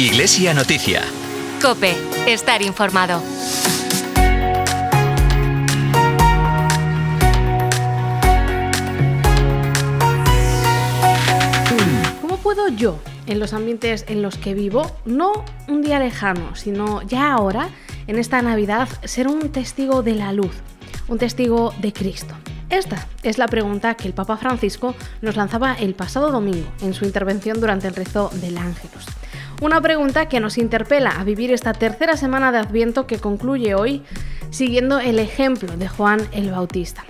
Iglesia Noticia. Cope, estar informado. ¿Cómo puedo yo, en los ambientes en los que vivo, no un día lejano, sino ya ahora, en esta Navidad, ser un testigo de la luz, un testigo de Cristo? Esta es la pregunta que el Papa Francisco nos lanzaba el pasado domingo en su intervención durante el rezo del Ángelus. Una pregunta que nos interpela a vivir esta tercera semana de Adviento que concluye hoy siguiendo el ejemplo de Juan el Bautista.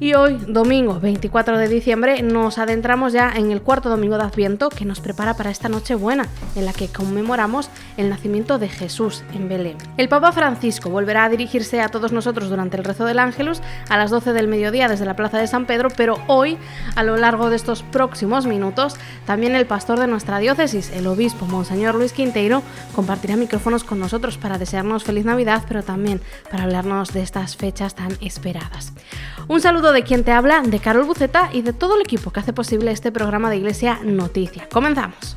Y hoy, domingo 24 de diciembre, nos adentramos ya en el cuarto domingo de Adviento que nos prepara para esta Nochebuena, en la que conmemoramos el nacimiento de Jesús en Belén. El Papa Francisco volverá a dirigirse a todos nosotros durante el rezo del Ángelus a las 12 del mediodía desde la Plaza de San Pedro, pero hoy, a lo largo de estos próximos minutos, también el pastor de nuestra diócesis, el obispo Monseñor Luis Quinteiro, compartirá micrófonos con nosotros para desearnos feliz Navidad, pero también para hablarnos de estas fechas tan esperadas. Un saludo de quien te habla, de Carol Buceta y de todo el equipo que hace posible este programa de Iglesia Noticia. Comenzamos.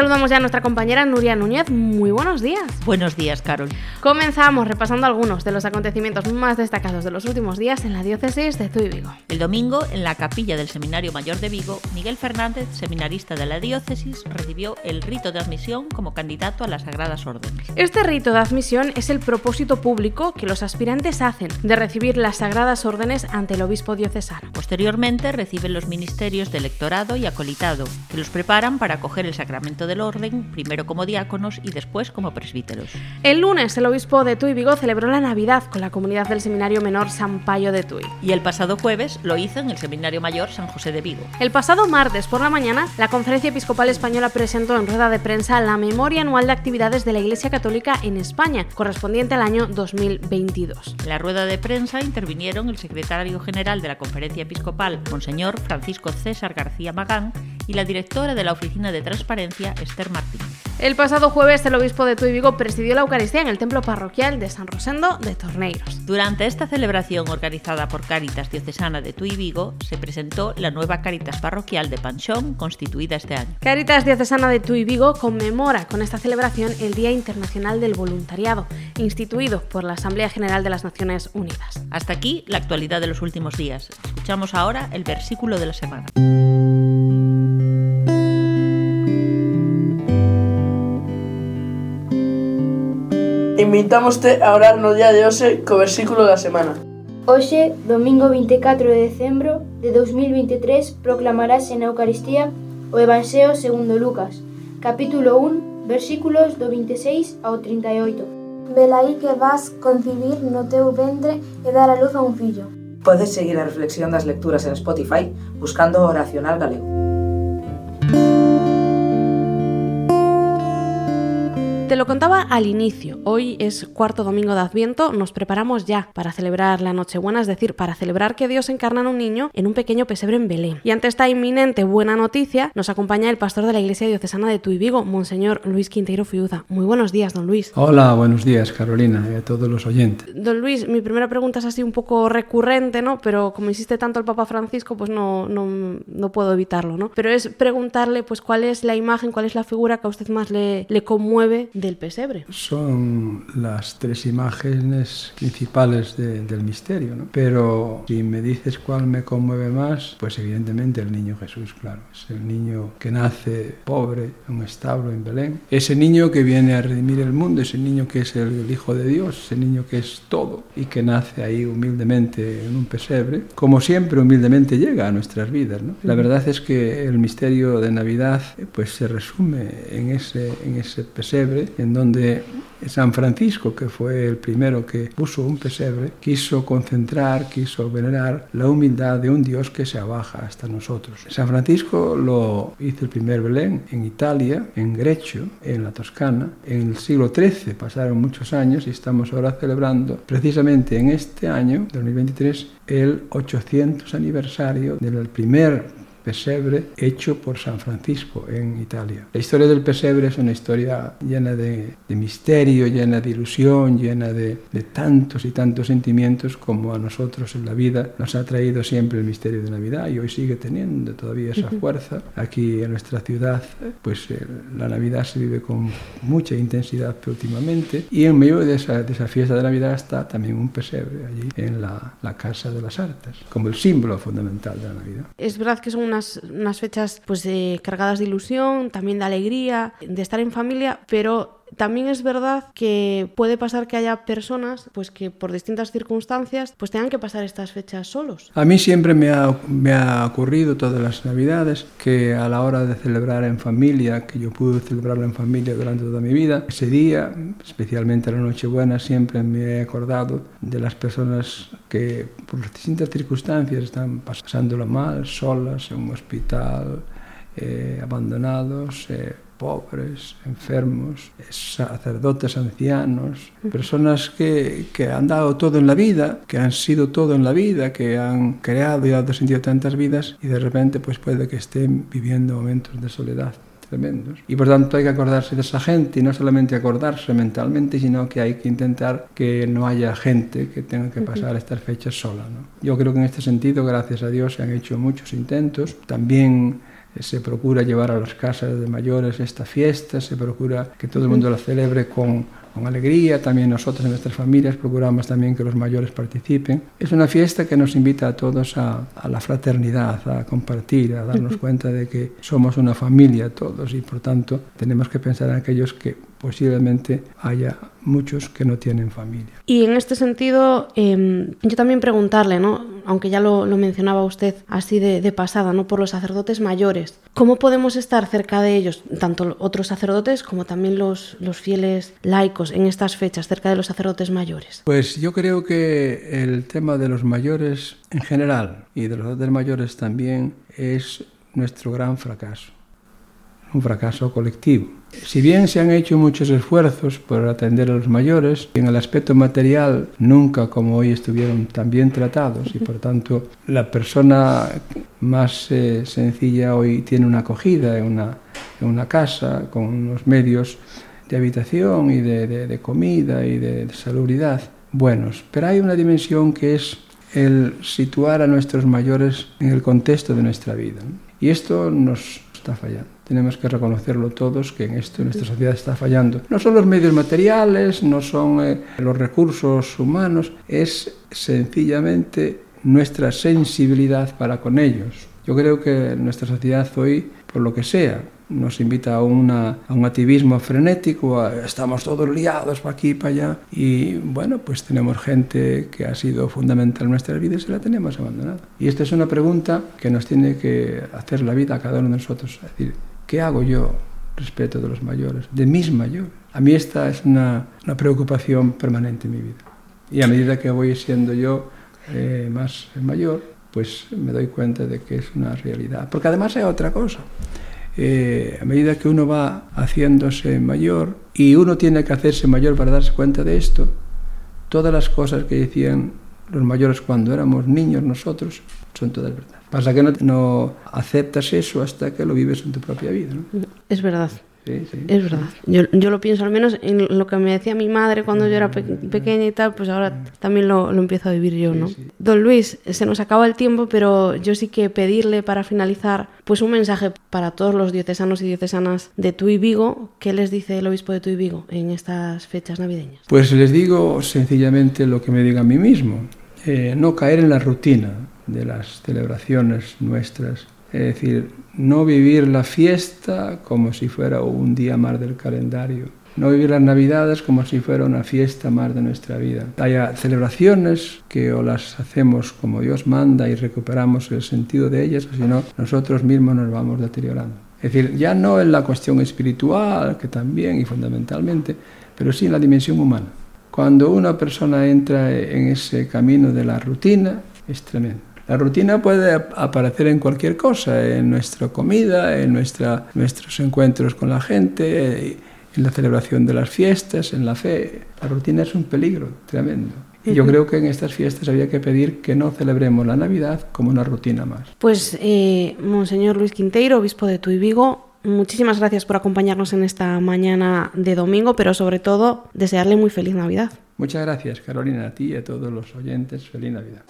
Saludamos ya a nuestra compañera Nuria Núñez. Muy buenos días. Buenos días, Carol. Comenzamos repasando algunos de los acontecimientos más destacados de los últimos días en la diócesis de Tuy Vigo. El domingo, en la capilla del Seminario Mayor de Vigo, Miguel Fernández, seminarista de la diócesis, recibió el rito de admisión como candidato a las Sagradas Órdenes. Este rito de admisión es el propósito público que los aspirantes hacen de recibir las Sagradas Órdenes ante el obispo diocesano. Posteriormente, reciben los ministerios de electorado y acolitado, que los preparan para acoger el sacramento del orden, primero como diáconos y después como presbíteros. El lunes, el obispo de Tuy Vigo celebró la Navidad con la comunidad del Seminario Menor San Payo de Tuy. Y el pasado jueves lo hizo en el Seminario Mayor San José de Vigo. El pasado martes por la mañana, la Conferencia Episcopal Española presentó en rueda de prensa la memoria anual de actividades de la Iglesia Católica en España, correspondiente al año 2022. En la rueda de prensa intervinieron el secretario general de la Conferencia Episcopal, Monseñor Francisco César García Magán, y la directora de la Oficina de Transparencia, Esther Martín. El pasado jueves, el obispo de Tuy Vigo presidió la Eucaristía en el templo parroquial de San Rosendo de Torneiros. Durante esta celebración organizada por Cáritas Diocesana de Tuy Vigo, se presentó la nueva Cáritas parroquial de Panchón, constituida este año. Cáritas Diocesana de Tuy Vigo conmemora con esta celebración el Día Internacional del Voluntariado, instituido por la Asamblea General de las Naciones Unidas. Hasta aquí la actualidad de los últimos días. Escuchamos ahora el versículo de la semana. Invitámoste a orar no día de hoxe co versículo da semana. Hoxe, domingo 24 de decembro de 2023, proclamarase na Eucaristía o Evanxeo segundo Lucas, capítulo 1, versículos do 26 ao 38. Velaí que vas concibir no teu ventre e dar a luz a un fillo. Podes seguir a reflexión das lecturas en Spotify buscando Oracional Galego. Te lo contaba al inicio, hoy es cuarto domingo de Adviento, nos preparamos ya para celebrar la Nochebuena, es decir, para celebrar que Dios encarna en un niño en un pequeño pesebre en Belén. Y ante esta inminente buena noticia, nos acompaña el pastor de la Iglesia Diocesana de Tuy Vigo, Monseñor Luis Quinteiro Fiuza. Muy buenos días, don Luis. Hola, buenos días, Carolina, y a todos los oyentes. Don Luis, mi primera pregunta es así un poco recurrente, ¿no? Pero como insiste tanto el Papa Francisco, pues no, no, no puedo evitarlo, ¿no? Pero es preguntarle, pues, cuál es la imagen, cuál es la figura que a usted más le, le conmueve del pesebre. Son las tres imágenes principales de, del misterio, ¿no? Pero si me dices cuál me conmueve más, pues evidentemente el niño Jesús, claro. Es el niño que nace pobre en un establo en Belén. Ese niño que viene a redimir el mundo, ese niño que es el, Hijo de Dios, ese niño que es todo y que nace ahí humildemente en un pesebre, como siempre humildemente llega a nuestras vidas, ¿no? La verdad es que el misterio de Navidad pues se resume en ese, en ese pesebre en donde San Francisco, que fue el primero que puso un pesebre, quiso concentrar, quiso venerar la humildad de un Dios que se abaja hasta nosotros. San Francisco lo hizo el primer Belén en Italia, en Grecio, en la Toscana, en el siglo XIII, pasaron muchos años y estamos ahora celebrando precisamente en este año, 2023, el 800 aniversario del primer pesebre hecho por San Francisco en Italia. La historia del pesebre es una historia llena de, de misterio, llena de ilusión, llena de, de, tantos y tantos sentimientos como a nosotros en la vida nos ha traído siempre el misterio de Navidad y hoy sigue teniendo todavía esa fuerza. Aquí en nuestra ciudad, pues eh, la Navidad se vive con mucha intensidad últimamente y en medio de esa, de esa fiesta de Navidad está también un pesebre allí en la, la Casa de las Artes, como el símbolo fundamental de la Navidad. Es verdad que son unas, fechas pues, cargadas de ilusión, también de alegría, de estar en familia, pero también es verdad que puede pasar que haya personas pues que por distintas circunstancias pues tengan que pasar estas fechas solos. A mí siempre me ha, ocurrido todas las navidades que a la hora de celebrar en familia, que yo pude celebrarlo en familia durante toda mi vida, ese día, especialmente la Nochebuena, siempre me he acordado de las personas que por distintas circunstancias están pasándolo mal, solas, en un hospital, eh, abandonados, eh, pobres, enfermos, sacerdotes ancianos, personas que, que, han dado todo en la vida, que han sido todo en la vida, que han creado y dado sentido a tantas vidas y de repente pues puede que estén viviendo momentos de soledad tremendos. Y por tanto hay que acordarse de esa gente y no solamente acordarse mentalmente, sino que hay que intentar que no haya gente que tenga que pasar estas fechas sola. ¿no? Yo creo que en este sentido, gracias a Dios, se han hecho muchos intentos. También se procura llevar a las casas de mayores esta fiesta, se procura que todo el mundo la celebre con, con, alegría, también nosotros en nuestras familias procuramos también que los mayores participen. Es una fiesta que nos invita a todos a, a la fraternidad, a compartir, a darnos cuenta de que somos una familia todos y por tanto tenemos que pensar en aquellos que posiblemente haya muchos que no tienen familia. Y en este sentido, eh, yo también preguntarle, ¿no? aunque ya lo, lo mencionaba usted así de, de, pasada, ¿no? por los sacerdotes mayores, ¿cómo podemos estar cerca de ellos, tanto otros sacerdotes como también los, los fieles laicos en estas fechas, cerca de los sacerdotes mayores? Pues yo creo que el tema de los mayores en general y de los sacerdotes mayores también es nuestro gran fracaso, un fracaso colectivo si bien se han hecho muchos esfuerzos por atender a los mayores, en el aspecto material nunca como hoy estuvieron tan bien tratados y por tanto la persona más eh, sencilla hoy tiene una acogida en una, en una casa con unos medios de habitación y de, de, de comida y de, de salubridad buenos. Pero hay una dimensión que es el situar a nuestros mayores en el contexto de nuestra vida. Y esto nos está fallando. Tenemos que reconocerlo todos, que en esto nuestra sociedad está fallando. No son los medios materiales, no son eh, los recursos humanos, es sencillamente nuestra sensibilidad para con ellos. Yo creo que nuestra sociedad hoy, por lo que sea, nos invita a, una, a un activismo frenético, a, estamos todos liados para aquí y para allá, y bueno, pues tenemos gente que ha sido fundamental en nuestras vidas y la tenemos abandonada. Y esta es una pregunta que nos tiene que hacer la vida a cada uno de nosotros, es decir, ¿qué hago yo respecto de los mayores, de mis mayores? A mí esta es una, una preocupación permanente en mi vida. Y a medida que voy siendo yo eh, más mayor, pues me doy cuenta de que es una realidad. Porque además hay otra cosa. Eh, a medida que uno va haciéndose mayor y uno tiene que hacerse mayor para darse cuenta de esto, todas las cosas que decían los mayores cuando éramos niños nosotros son todas verdad. Pasa que no, no aceptas eso hasta que lo vives en tu propia vida. ¿no? Es verdad. Sí, sí. Es verdad. Yo, yo, lo pienso al menos en lo que me decía mi madre cuando yo era pe pequeña y tal, pues ahora también lo, lo empiezo a vivir yo, ¿no? Sí, sí. Don Luis, se nos acaba el tiempo, pero yo sí que pedirle para finalizar pues un mensaje para todos los diocesanos y diocesanas de Tuy Vigo. ¿Qué les dice el obispo de Tuy Vigo en estas fechas navideñas? Pues les digo sencillamente lo que me diga a mí mismo. Eh, no caer en la rutina de las celebraciones nuestras es decir, no vivir la fiesta como si fuera un día más del calendario. No vivir las Navidades como si fuera una fiesta más de nuestra vida. Hay celebraciones que o las hacemos como Dios manda y recuperamos el sentido de ellas, o si no, nosotros mismos nos vamos deteriorando. Es decir, ya no en la cuestión espiritual, que también y fundamentalmente, pero sí en la dimensión humana. Cuando una persona entra en ese camino de la rutina, es tremendo. La rutina puede aparecer en cualquier cosa, en nuestra comida, en nuestra, nuestros encuentros con la gente, en la celebración de las fiestas, en la fe. La rutina es un peligro tremendo. Y yo creo que en estas fiestas había que pedir que no celebremos la Navidad como una rutina más. Pues, eh, Monseñor Luis Quinteiro, obispo de Tuy Vigo, muchísimas gracias por acompañarnos en esta mañana de domingo, pero sobre todo desearle muy feliz Navidad. Muchas gracias, Carolina, a ti y a todos los oyentes. Feliz Navidad.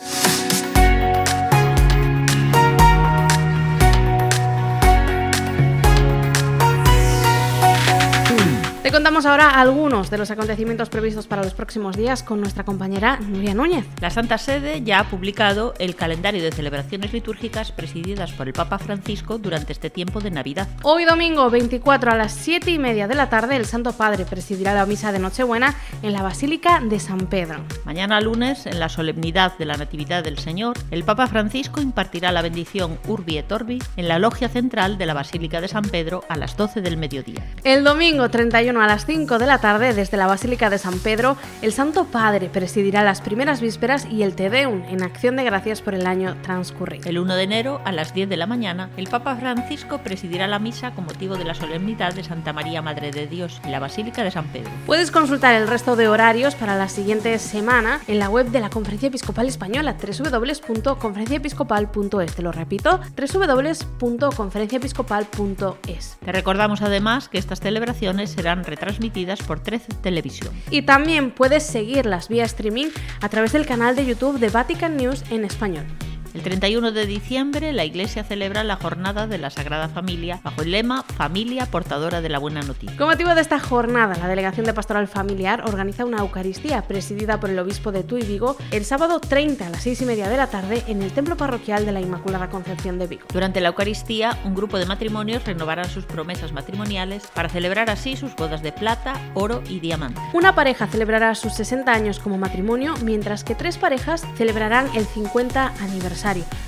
Te contamos ahora algunos de los acontecimientos previstos para los próximos días con nuestra compañera Nuria Núñez. La Santa Sede ya ha publicado el calendario de celebraciones litúrgicas presididas por el Papa Francisco durante este tiempo de Navidad. Hoy domingo 24 a las 7 y media de la tarde el Santo Padre presidirá la misa de Nochebuena en la Basílica de San Pedro. Mañana lunes, en la solemnidad de la Natividad del Señor, el Papa Francisco impartirá la bendición Urbi et Orbi en la logia central de la Basílica de San Pedro a las 12 del mediodía. El domingo 31 a las 5 de la tarde, desde la Basílica de San Pedro, el Santo Padre presidirá las primeras vísperas y el Te Deum en acción de gracias por el año transcurrido. El 1 de enero, a las 10 de la mañana, el Papa Francisco presidirá la misa con motivo de la solemnidad de Santa María Madre de Dios en la Basílica de San Pedro. Puedes consultar el resto de horarios para la siguiente semana en la web de la Conferencia Episcopal Española, www.conferenciaepiscopal.es. Te lo repito, www.conferenciaepiscopal.es. Te recordamos además que estas celebraciones serán retransmitidas por 13 Televisión. Y también puedes seguirlas vía streaming a través del canal de YouTube de Vatican News en español. El 31 de diciembre la Iglesia celebra la Jornada de la Sagrada Familia bajo el lema Familia portadora de la buena noticia. Con motivo de esta jornada, la Delegación de Pastoral Familiar organiza una Eucaristía presidida por el obispo de Tuy Vigo el sábado 30 a las 6 y media de la tarde en el Templo Parroquial de la Inmaculada Concepción de Vigo. Durante la Eucaristía, un grupo de matrimonios renovarán sus promesas matrimoniales para celebrar así sus bodas de plata, oro y diamante. Una pareja celebrará sus 60 años como matrimonio, mientras que tres parejas celebrarán el 50 aniversario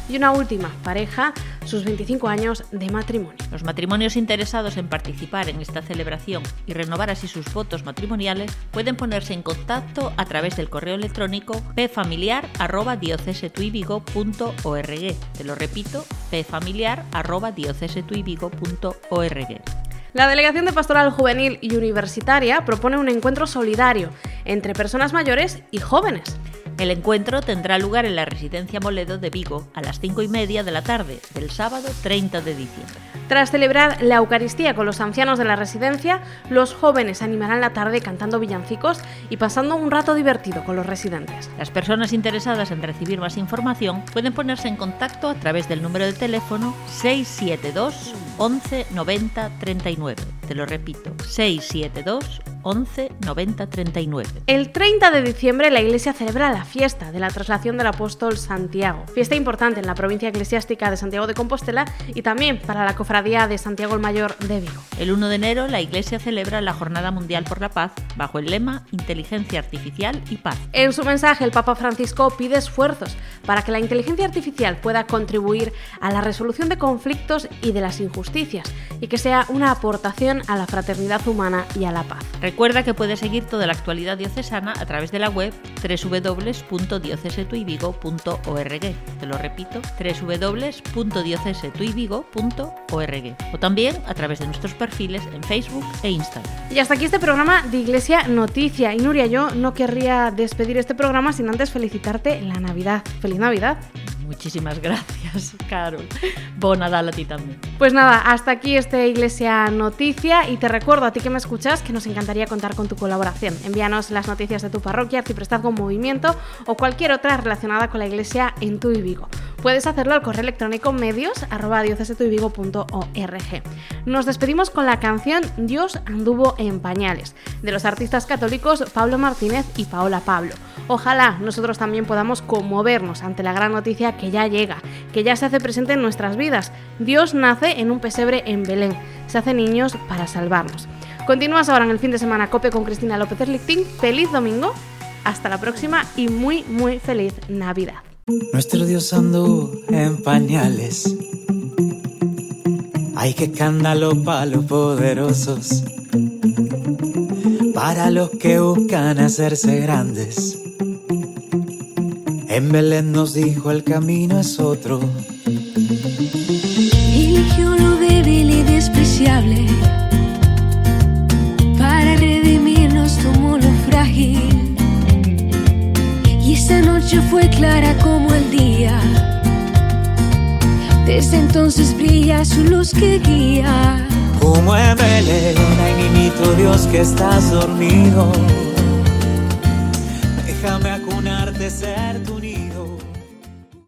y una última pareja sus 25 años de matrimonio. Los matrimonios interesados en participar en esta celebración y renovar así sus votos matrimoniales pueden ponerse en contacto a través del correo electrónico pfamiliar@diocesetuivigo.org. Te lo repito, pfamiliar@diocesetuivigo.org. La Delegación de Pastoral Juvenil y Universitaria propone un encuentro solidario entre personas mayores y jóvenes. El encuentro tendrá lugar en la Residencia Moledo de Vigo a las 5 y media de la tarde del sábado 30 de diciembre. Tras celebrar la Eucaristía con los ancianos de la residencia, los jóvenes animarán la tarde cantando villancicos y pasando un rato divertido con los residentes. Las personas interesadas en recibir más información pueden ponerse en contacto a través del número de teléfono 672 11 90 39. Te lo repito, 672 11 90 39. El 30 de diciembre la Iglesia celebra la fiesta de la traslación del apóstol Santiago, fiesta importante en la provincia eclesiástica de Santiago de Compostela y también para la cofradía de Santiago el Mayor de Vigo. El 1 de enero la Iglesia celebra la Jornada Mundial por la Paz bajo el lema Inteligencia Artificial y Paz. En su mensaje el Papa Francisco pide esfuerzos para que la inteligencia artificial pueda contribuir a la resolución de conflictos y de las injusticias y que sea una aportación a la fraternidad humana y a la paz. Recuerda que puedes seguir toda la actualidad diocesana a través de la web www.diocesetuivigo.org. Te lo repito, www.diocesetuivigo.org. O también a través de nuestros perfiles en Facebook e Instagram. Y hasta aquí este programa de Iglesia Noticia. Y Nuria, yo no querría despedir este programa sin antes felicitarte la Navidad. ¡Feliz Navidad! Muchísimas gracias, Carol. Bon Nadal a ti también. Pues nada, hasta aquí este Iglesia Noticia y te recuerdo a ti que me escuchas que nos encantaría contar con tu colaboración. Envíanos las noticias de tu parroquia, Arciprestazgo Movimiento o cualquier otra relacionada con la Iglesia en tu y Vigo. Puedes hacerlo al correo electrónico medios. Nos despedimos con la canción Dios anduvo en pañales de los artistas católicos Pablo Martínez y Paola Pablo. Ojalá nosotros también podamos conmovernos ante la gran noticia que ya llega, que ya se hace presente en nuestras vidas. Dios nace en un pesebre en Belén, se hace niños para salvarnos. Continúas ahora en el fin de semana Cope con Cristina López Erlichting. Feliz domingo, hasta la próxima y muy muy feliz Navidad. Nuestro Dios anduvo en pañales. Hay que escándalo para los poderosos, para los que buscan hacerse grandes. En Belén nos dijo el camino es otro. Su luz que guía. Muévele, ay niñito Dios que estás dormido. Déjame acunarte, ser tu nido.